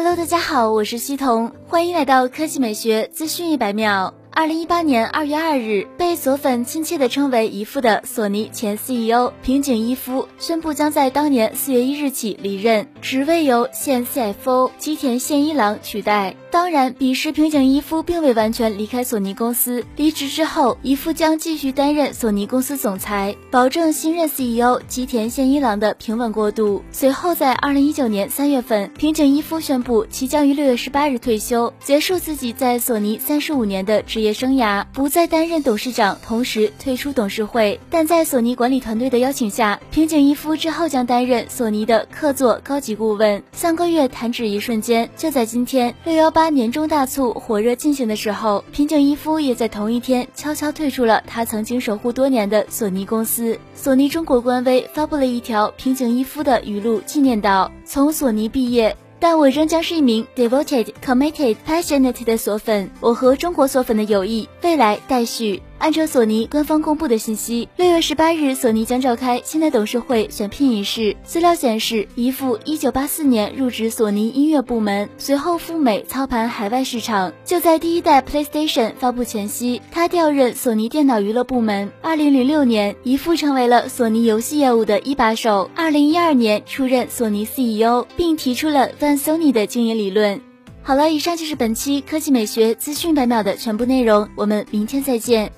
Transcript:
Hello，大家好，我是西彤，欢迎来到科技美学资讯一百秒。二零一八年二月二日，被索粉亲切地称为“姨父”的索尼前 CEO 平井一夫宣布，将在当年四月一日起离任，职位由现 CFO 吉田宪一郎取代。当然，彼时平井一夫并未完全离开索尼公司，离职之后，一夫将继续担任索尼公司总裁，保证新任 CEO 吉田宪一郎的平稳过渡。随后，在二零一九年三月份，平井一夫宣布其将于六月十八日退休，结束自己在索尼三十五年的职业生涯，不再担任董事长，同时退出董事会。但在索尼管理团队的邀请下，平井一夫之后将担任索尼的客座高级顾问。三个月弹指一瞬间，就在今天六幺八。八年终大促火热进行的时候，平井一夫也在同一天悄悄退出了他曾经守护多年的索尼公司。索尼中国官微发布了一条平井一夫的语录，纪念道：“从索尼毕业。”但我仍将是一名 devoted, committed, passionate 的索粉。我和中国索粉的友谊未来待续。按照索尼官方公布的信息，六月十八日，索尼将召开新的董事会选聘仪式。资料显示，姨父一九八四年入职索尼音乐部门，随后赴美操盘海外市场。就在第一代 PlayStation 发布前夕，他调任索尼电脑娱乐部门。二零零六年，姨父成为了索尼游戏业务的一把手。二零一二年，出任索尼 CEO，并提出了 Van Sony 的经营理论。好了，以上就是本期科技美学资讯百秒的全部内容，我们明天再见。